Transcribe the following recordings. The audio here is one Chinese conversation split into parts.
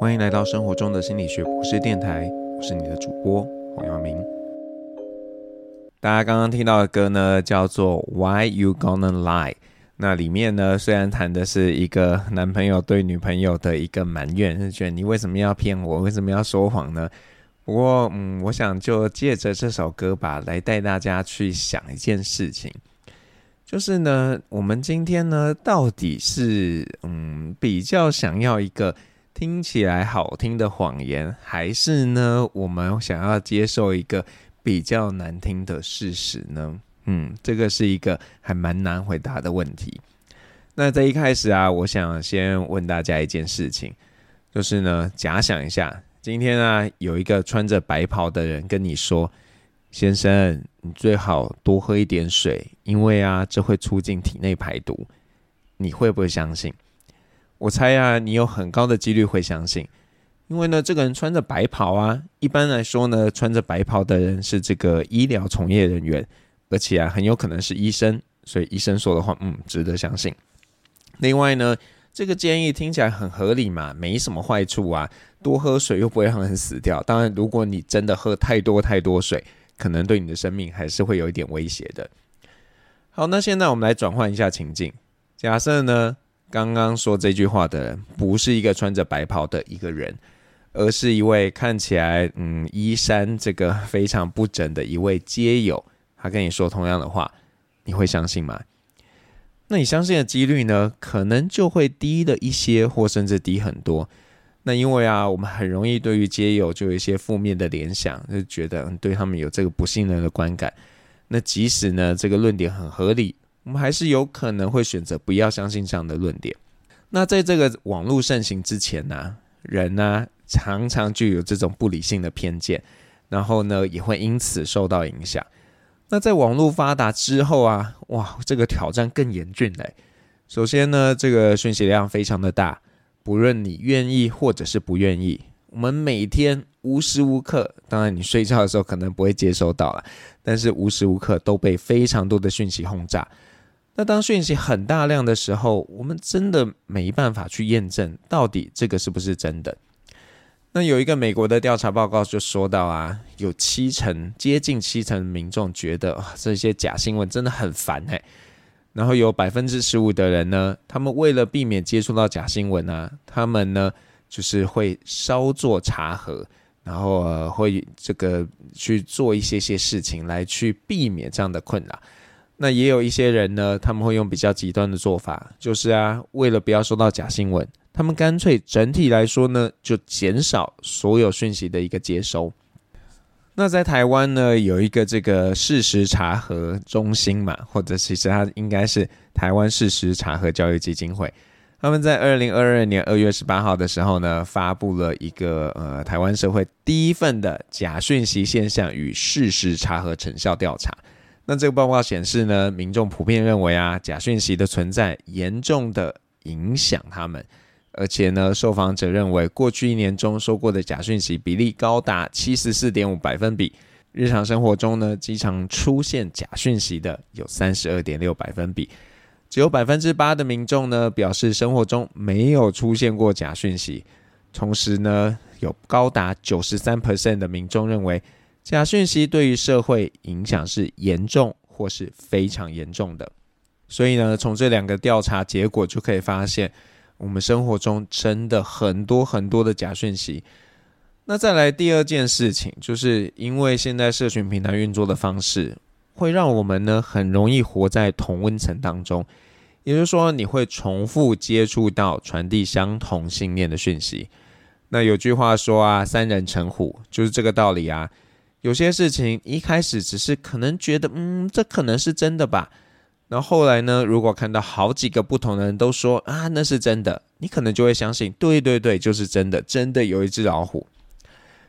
欢迎来到生活中的心理学博士电台，我是你的主播黄耀明。大家刚刚听到的歌呢，叫做 Why You Gonna Lie。那里面呢，虽然谈的是一个男朋友对女朋友的一个埋怨，是觉得你为什么要骗我，为什么要说谎呢？不过，嗯，我想就借着这首歌吧，来带大家去想一件事情，就是呢，我们今天呢，到底是嗯比较想要一个。听起来好听的谎言，还是呢，我们想要接受一个比较难听的事实呢？嗯，这个是一个还蛮难回答的问题。那在一开始啊，我想先问大家一件事情，就是呢，假想一下，今天啊，有一个穿着白袍的人跟你说：“先生，你最好多喝一点水，因为啊，这会促进体内排毒。”你会不会相信？我猜啊，你有很高的几率会相信，因为呢，这个人穿着白袍啊。一般来说呢，穿着白袍的人是这个医疗从业人员，而且啊，很有可能是医生，所以医生说的话，嗯，值得相信。另外呢，这个建议听起来很合理嘛，没什么坏处啊，多喝水又不会让人死掉。当然，如果你真的喝太多太多水，可能对你的生命还是会有一点威胁的。好，那现在我们来转换一下情境，假设呢。刚刚说这句话的人不是一个穿着白袍的一个人，而是一位看起来嗯衣衫这个非常不整的一位街友。他跟你说同样的话，你会相信吗？那你相信的几率呢，可能就会低了一些，或甚至低很多。那因为啊，我们很容易对于街友就有一些负面的联想，就觉得对他们有这个不信任的观感。那即使呢这个论点很合理。我们还是有可能会选择不要相信这样的论点。那在这个网络盛行之前呢、人呢、常常就有这种不理性的偏见，然后呢也会因此受到影响。那在网络发达之后啊，哇，这个挑战更严峻嘞。首先呢，这个讯息量非常的大，不论你愿意或者是不愿意，我们每天无时无刻，当然你睡觉的时候可能不会接收到了，但是无时无刻都被非常多的讯息轰炸。那当讯息很大量的时候，我们真的没办法去验证到底这个是不是真的。那有一个美国的调查报告就说到啊，有七成，接近七成民众觉得这些假新闻真的很烦哎。然后有百分之十五的人呢，他们为了避免接触到假新闻啊，他们呢就是会稍作查核，然后、呃、会这个去做一些些事情来去避免这样的困扰。那也有一些人呢，他们会用比较极端的做法，就是啊，为了不要收到假新闻，他们干脆整体来说呢，就减少所有讯息的一个接收。那在台湾呢，有一个这个事实查核中心嘛，或者其实它应该是台湾事实查核教育基金会，他们在二零二二年二月十八号的时候呢，发布了一个呃台湾社会第一份的假讯息现象与事实查核成效调查。那这个报告显示呢，民众普遍认为啊，假讯息的存在严重的影响他们，而且呢，受访者认为过去一年中收过的假讯息比例高达七十四点五百分比，日常生活中呢，经常出现假讯息的有三十二点六百分比，只有百分之八的民众呢表示生活中没有出现过假讯息，同时呢，有高达九十三 percent 的民众认为。假讯息对于社会影响是严重或是非常严重的，所以呢，从这两个调查结果就可以发现，我们生活中真的很多很多的假讯息。那再来第二件事情，就是因为现在社群平台运作的方式，会让我们呢很容易活在同温层当中，也就是说，你会重复接触到传递相同信念的讯息。那有句话说啊，三人成虎，就是这个道理啊。有些事情一开始只是可能觉得，嗯，这可能是真的吧。那后来呢，如果看到好几个不同的人都说啊，那是真的，你可能就会相信，对对对，就是真的，真的有一只老虎。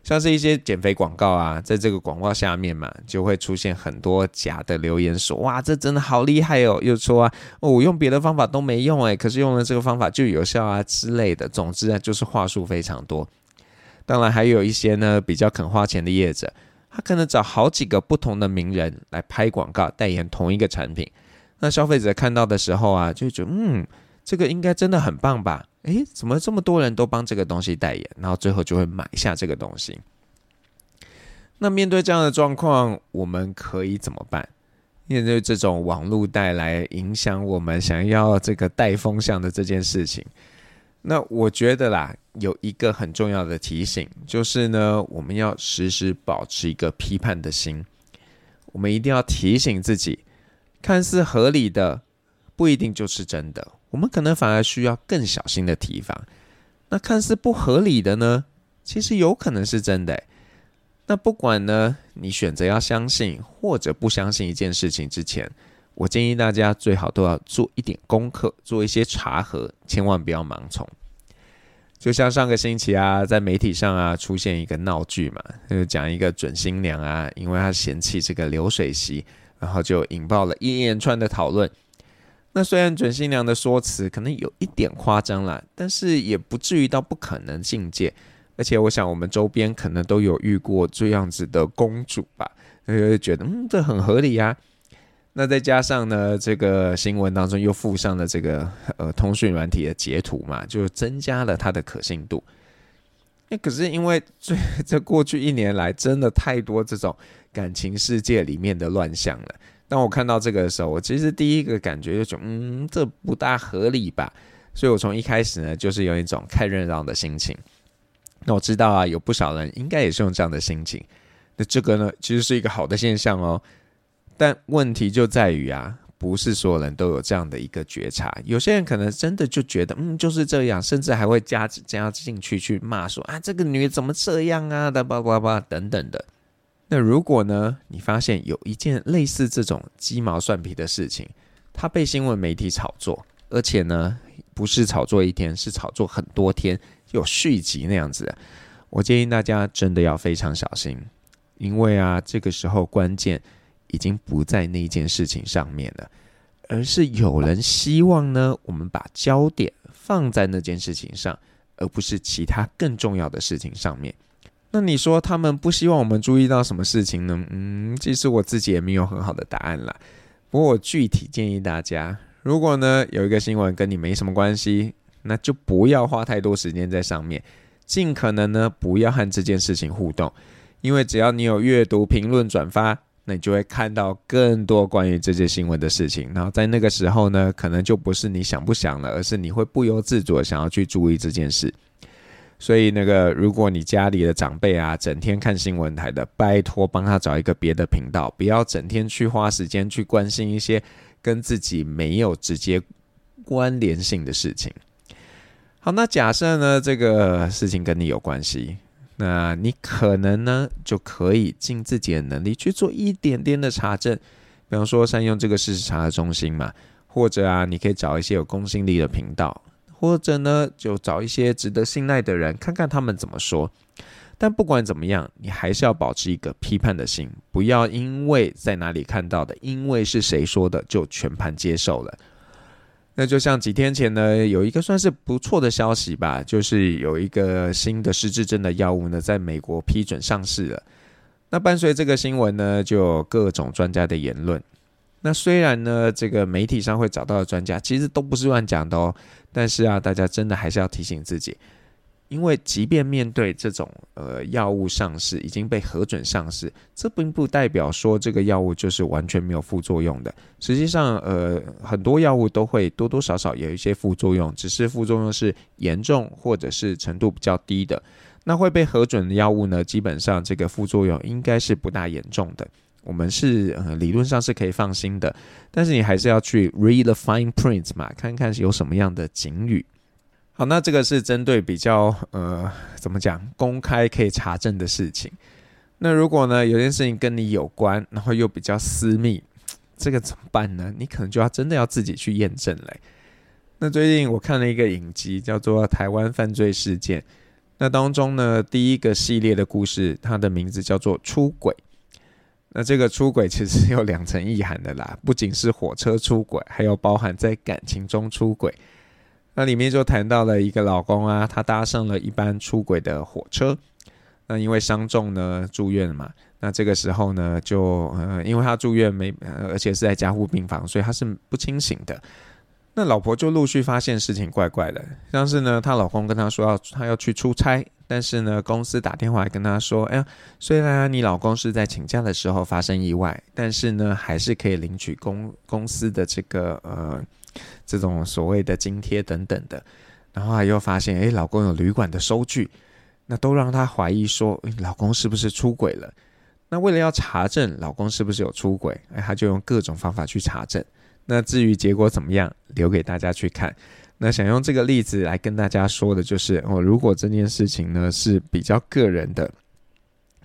像是一些减肥广告啊，在这个广告下面嘛，就会出现很多假的留言说，哇，这真的好厉害哦，又说啊，哦，我用别的方法都没用诶，可是用了这个方法就有效啊之类的。总之啊，就是话术非常多。当然还有一些呢，比较肯花钱的业者。他可能找好几个不同的名人来拍广告，代言同一个产品。那消费者看到的时候啊，就觉得嗯，这个应该真的很棒吧？诶，怎么这么多人都帮这个东西代言，然后最后就会买下这个东西？那面对这样的状况，我们可以怎么办？面对这种网络带来影响我们想要这个带风向的这件事情，那我觉得啦，有一个很重要的提醒，就是呢，我们要时时保持一个批判的心。我们一定要提醒自己，看似合理的不一定就是真的，我们可能反而需要更小心的提防。那看似不合理的呢，其实有可能是真的。那不管呢，你选择要相信或者不相信一件事情之前，我建议大家最好都要做一点功课，做一些查核，千万不要盲从。就像上个星期啊，在媒体上啊出现一个闹剧嘛，就是讲一个准新娘啊，因为她嫌弃这个流水席，然后就引爆了一连串的讨论。那虽然准新娘的说辞可能有一点夸张啦，但是也不至于到不可能境界。而且我想我们周边可能都有遇过这样子的公主吧，就觉得嗯，这很合理呀。那再加上呢，这个新闻当中又附上了这个呃通讯软体的截图嘛，就增加了它的可信度。那可是因为这 这过去一年来真的太多这种感情世界里面的乱象了。当我看到这个的时候，我其实第一个感觉就觉得，嗯，这不大合理吧。所以我从一开始呢，就是有一种看热闹的心情。那我知道啊，有不少人应该也是用这样的心情。那这个呢，其实是一个好的现象哦。但问题就在于啊，不是所有人都有这样的一个觉察。有些人可能真的就觉得，嗯，就是这样，甚至还会加加进去去骂说啊，这个女怎么这样啊的，叭叭叭等等的。那如果呢，你发现有一件类似这种鸡毛蒜皮的事情，它被新闻媒体炒作，而且呢，不是炒作一天，是炒作很多天，有续集那样子，我建议大家真的要非常小心，因为啊，这个时候关键。已经不在那件事情上面了，而是有人希望呢，我们把焦点放在那件事情上，而不是其他更重要的事情上面。那你说他们不希望我们注意到什么事情呢？嗯，其实我自己也没有很好的答案啦。不过我具体建议大家，如果呢有一个新闻跟你没什么关系，那就不要花太多时间在上面，尽可能呢不要和这件事情互动，因为只要你有阅读、评论、转发。那你就会看到更多关于这些新闻的事情，然后在那个时候呢，可能就不是你想不想了，而是你会不由自主的想要去注意这件事。所以那个，如果你家里的长辈啊，整天看新闻台的，拜托帮他找一个别的频道，不要整天去花时间去关心一些跟自己没有直接关联性的事情。好，那假设呢，这个事情跟你有关系。那你可能呢，就可以尽自己的能力去做一点点的查证，比方说善用这个事实查核中心嘛，或者啊，你可以找一些有公信力的频道，或者呢，就找一些值得信赖的人，看看他们怎么说。但不管怎么样，你还是要保持一个批判的心，不要因为在哪里看到的，因为是谁说的，就全盘接受了。那就像几天前呢，有一个算是不错的消息吧，就是有一个新的失智症的药物呢，在美国批准上市了。那伴随这个新闻呢，就有各种专家的言论。那虽然呢，这个媒体上会找到的专家其实都不是乱讲的哦，但是啊，大家真的还是要提醒自己。因为即便面对这种呃药物上市已经被核准上市，这并不代表说这个药物就是完全没有副作用的。实际上，呃，很多药物都会多多少少有一些副作用，只是副作用是严重或者是程度比较低的。那会被核准的药物呢，基本上这个副作用应该是不大严重的。我们是呃理论上是可以放心的，但是你还是要去 read the fine print 嘛，看看有什么样的警语。好，那这个是针对比较呃，怎么讲，公开可以查证的事情。那如果呢，有件事情跟你有关，然后又比较私密，这个怎么办呢？你可能就要真的要自己去验证嘞。那最近我看了一个影集，叫做《台湾犯罪事件》。那当中呢，第一个系列的故事，它的名字叫做“出轨”。那这个出轨其实有两层意涵的啦，不仅是火车出轨，还有包含在感情中出轨。那里面就谈到了一个老公啊，他搭上了一班出轨的火车，那因为伤重呢住院嘛，那这个时候呢就呃，因为他住院没，而且是在加护病房，所以他是不清醒的。那老婆就陆续发现事情怪怪的，像是呢，她老公跟她说要她要去出差，但是呢，公司打电话来跟她说，哎呀，虽然你老公是在请假的时候发生意外，但是呢，还是可以领取公公司的这个呃这种所谓的津贴等等的。然后又发现，哎，老公有旅馆的收据，那都让她怀疑说，老公是不是出轨了？那为了要查证老公是不是有出轨，哎，她就用各种方法去查证。那至于结果怎么样，留给大家去看。那想用这个例子来跟大家说的就是，哦，如果这件事情呢是比较个人的，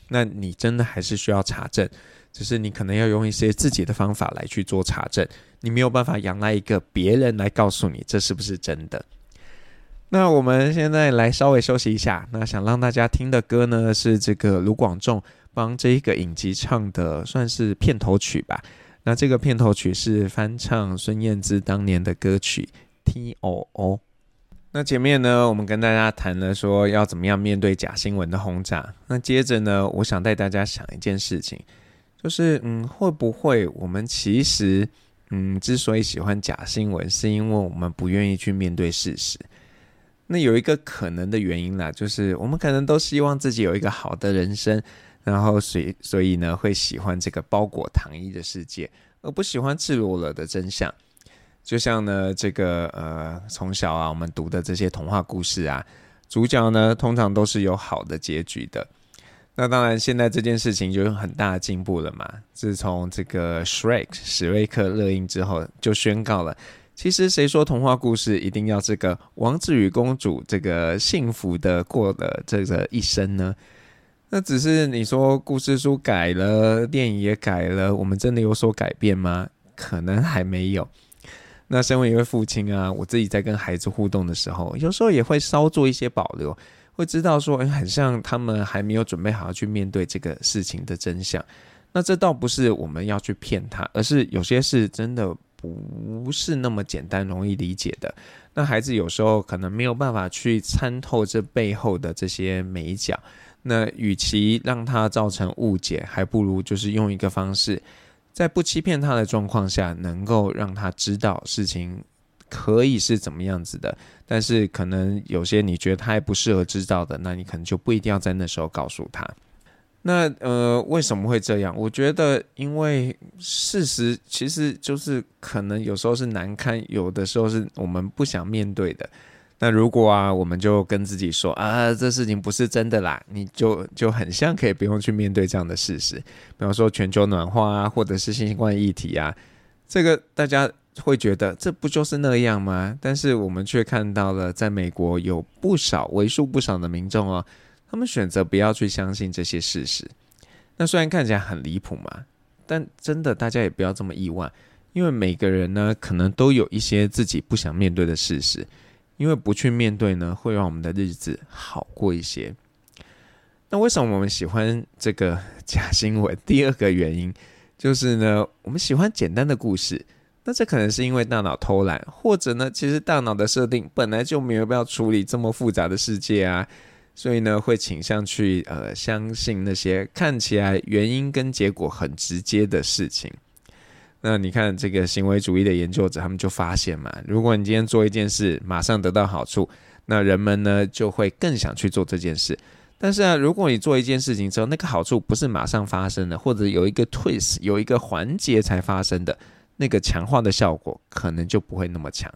那你真的还是需要查证，只是你可能要用一些自己的方法来去做查证，你没有办法仰赖一个别人来告诉你这是不是真的。那我们现在来稍微休息一下。那想让大家听的歌呢是这个卢广仲帮这一个影集唱的，算是片头曲吧。那这个片头曲是翻唱孙燕姿当年的歌曲《T O O》。那前面呢，我们跟大家谈了说要怎么样面对假新闻的轰炸。那接着呢，我想带大家想一件事情，就是嗯，会不会我们其实嗯，之所以喜欢假新闻，是因为我们不愿意去面对事实。那有一个可能的原因啦，就是我们可能都希望自己有一个好的人生。然后所以所以呢，会喜欢这个包裹糖衣的世界，而不喜欢赤裸裸的真相。就像呢，这个呃，从小啊，我们读的这些童话故事啊，主角呢，通常都是有好的结局的。那当然，现在这件事情就有很大的进步了嘛。自从这个 Shrek 史瑞克热映之后，就宣告了，其实谁说童话故事一定要这个王子与公主这个幸福的过了这个一生呢？那只是你说故事书改了，电影也改了，我们真的有所改变吗？可能还没有。那身为一位父亲啊，我自己在跟孩子互动的时候，有时候也会稍做一些保留，会知道说，很像他们还没有准备好去面对这个事情的真相。那这倒不是我们要去骗他，而是有些事真的不是那么简单容易理解的。那孩子有时候可能没有办法去参透这背后的这些美角。那与其让他造成误解，还不如就是用一个方式，在不欺骗他的状况下，能够让他知道事情可以是怎么样子的。但是可能有些你觉得他还不适合知道的，那你可能就不一定要在那时候告诉他。那呃，为什么会这样？我觉得，因为事实其实就是可能有时候是难堪，有的时候是我们不想面对的。那如果啊，我们就跟自己说啊，这事情不是真的啦，你就就很像可以不用去面对这样的事实。比方说全球暖化啊，或者是新冠议题啊，这个大家会觉得这不就是那样吗？但是我们却看到了，在美国有不少为数不少的民众哦，他们选择不要去相信这些事实。那虽然看起来很离谱嘛，但真的大家也不要这么意外，因为每个人呢，可能都有一些自己不想面对的事实。因为不去面对呢，会让我们的日子好过一些。那为什么我们喜欢这个假新闻？第二个原因就是呢，我们喜欢简单的故事。那这可能是因为大脑偷懒，或者呢，其实大脑的设定本来就没有必要处理这么复杂的世界啊，所以呢，会倾向去呃相信那些看起来原因跟结果很直接的事情。那你看这个行为主义的研究者，他们就发现嘛，如果你今天做一件事，马上得到好处，那人们呢就会更想去做这件事。但是啊，如果你做一件事情之后，那个好处不是马上发生的，或者有一个 twist，有一个环节才发生的，那个强化的效果可能就不会那么强。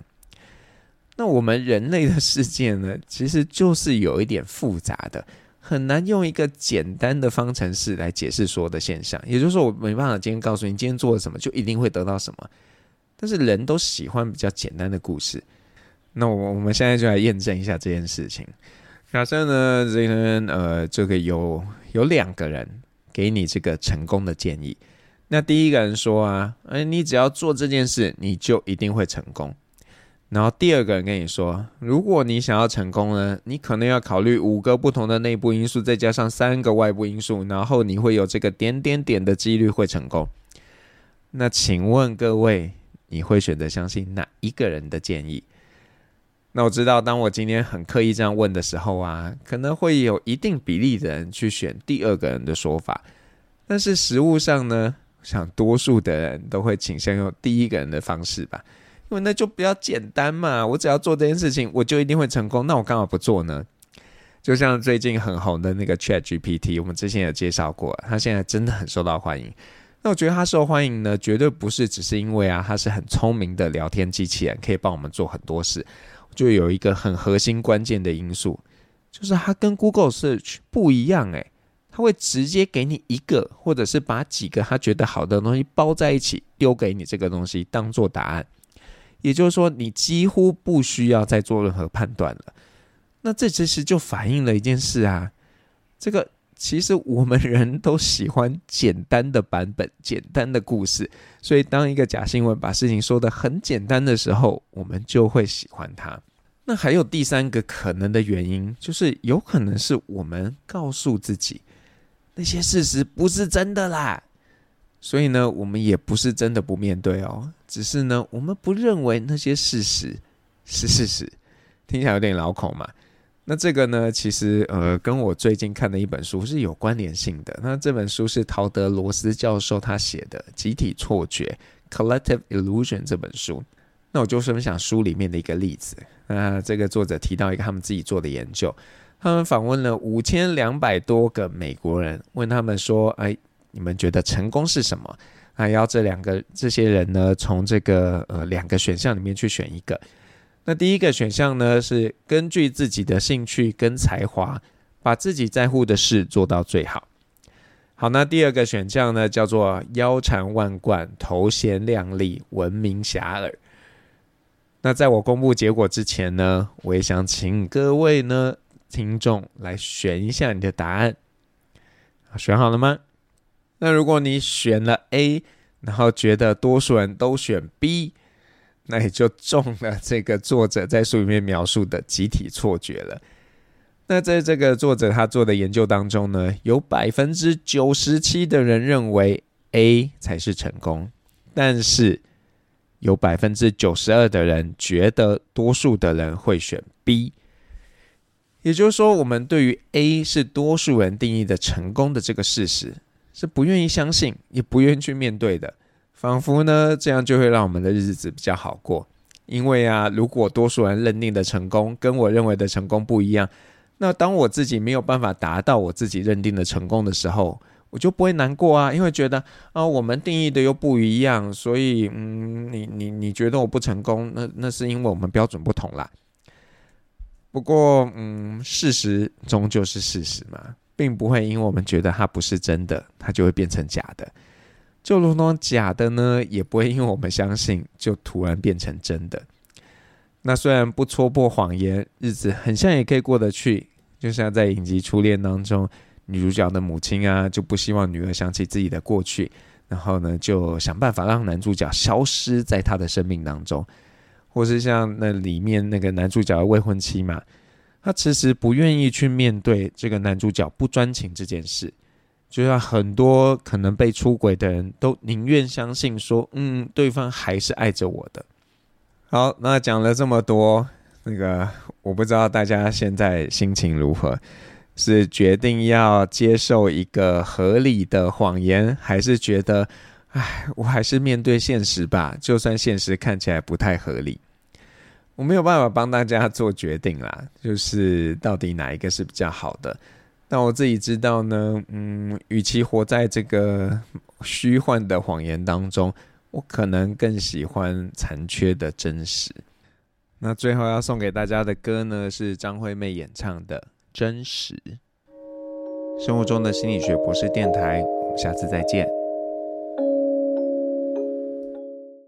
那我们人类的世界呢，其实就是有一点复杂的。很难用一个简单的方程式来解释所有的现象，也就是说，我没办法今天告诉你今天做了什么就一定会得到什么。但是人都喜欢比较简单的故事，那我我们现在就来验证一下这件事情。假设呢，这个呃，这个有有两个人给你这个成功的建议，那第一个人说啊，哎，你只要做这件事，你就一定会成功。然后第二个人跟你说，如果你想要成功呢，你可能要考虑五个不同的内部因素，再加上三个外部因素，然后你会有这个点点点的几率会成功。那请问各位，你会选择相信哪一个人的建议？那我知道，当我今天很刻意这样问的时候啊，可能会有一定比例的人去选第二个人的说法，但是实务上呢，想多数的人都会倾向用第一个人的方式吧。因为那就比较简单嘛，我只要做这件事情，我就一定会成功。那我干嘛不做呢？就像最近很红的那个 ChatGPT，我们之前有介绍过，它现在真的很受到欢迎。那我觉得它受欢迎呢，绝对不是只是因为啊，它是很聪明的聊天机器人，可以帮我们做很多事。就有一个很核心关键的因素，就是它跟 Google Search 不一样诶，它会直接给你一个，或者是把几个他觉得好的东西包在一起丢给你这个东西当做答案。也就是说，你几乎不需要再做任何判断了。那这其实就反映了一件事啊，这个其实我们人都喜欢简单的版本、简单的故事，所以当一个假新闻把事情说得很简单的时候，我们就会喜欢它。那还有第三个可能的原因，就是有可能是我们告诉自己那些事实不是真的啦，所以呢，我们也不是真的不面对哦，只是呢，我们不认为那些事实是事实，听起来有点老口嘛。那这个呢，其实呃，跟我最近看的一本书是有关联性的。那这本书是陶德罗斯教授他写的《集体错觉》（Collective Illusion） 这本书。那我就分享书里面的一个例子。那这个作者提到一个他们自己做的研究，他们访问了五千两百多个美国人，问他们说：“哎，你们觉得成功是什么？”还要这两个这些人呢，从这个呃两个选项里面去选一个。那第一个选项呢，是根据自己的兴趣跟才华，把自己在乎的事做到最好。好，那第二个选项呢，叫做腰缠万贯、头衔亮丽、闻名遐迩。那在我公布结果之前呢，我也想请各位呢听众来选一下你的答案。选好了吗？那如果你选了 A，然后觉得多数人都选 B。那也就中了这个作者在书里面描述的集体错觉了。那在这个作者他做的研究当中呢，有百分之九十七的人认为 A 才是成功，但是有百分之九十二的人觉得多数的人会选 B。也就是说，我们对于 A 是多数人定义的成功的这个事实，是不愿意相信，也不愿意去面对的。仿佛呢，这样就会让我们的日子比较好过。因为啊，如果多数人认定的成功跟我认为的成功不一样，那当我自己没有办法达到我自己认定的成功的时候，我就不会难过啊，因为觉得啊，我们定义的又不一样，所以嗯，你你你觉得我不成功，那那是因为我们标准不同啦。不过嗯，事实终究是事实嘛，并不会因为我们觉得它不是真的，它就会变成假的。就如同假的呢，也不会因为我们相信就突然变成真的。那虽然不戳破谎言，日子很像也可以过得去。就像在影集《初恋》当中，女主角的母亲啊，就不希望女儿想起自己的过去，然后呢，就想办法让男主角消失在她的生命当中。或是像那里面那个男主角的未婚妻嘛，他其实不愿意去面对这个男主角不专情这件事。就像很多可能被出轨的人都宁愿相信说，嗯，对方还是爱着我的。好，那讲了这么多，那个我不知道大家现在心情如何，是决定要接受一个合理的谎言，还是觉得，哎，我还是面对现实吧，就算现实看起来不太合理，我没有办法帮大家做决定啦，就是到底哪一个是比较好的。但我自己知道呢，嗯，与其活在这个虚幻的谎言当中，我可能更喜欢残缺的真实。那最后要送给大家的歌呢，是张惠妹演唱的《真实》。生活中的心理学博士电台，我们下次再见。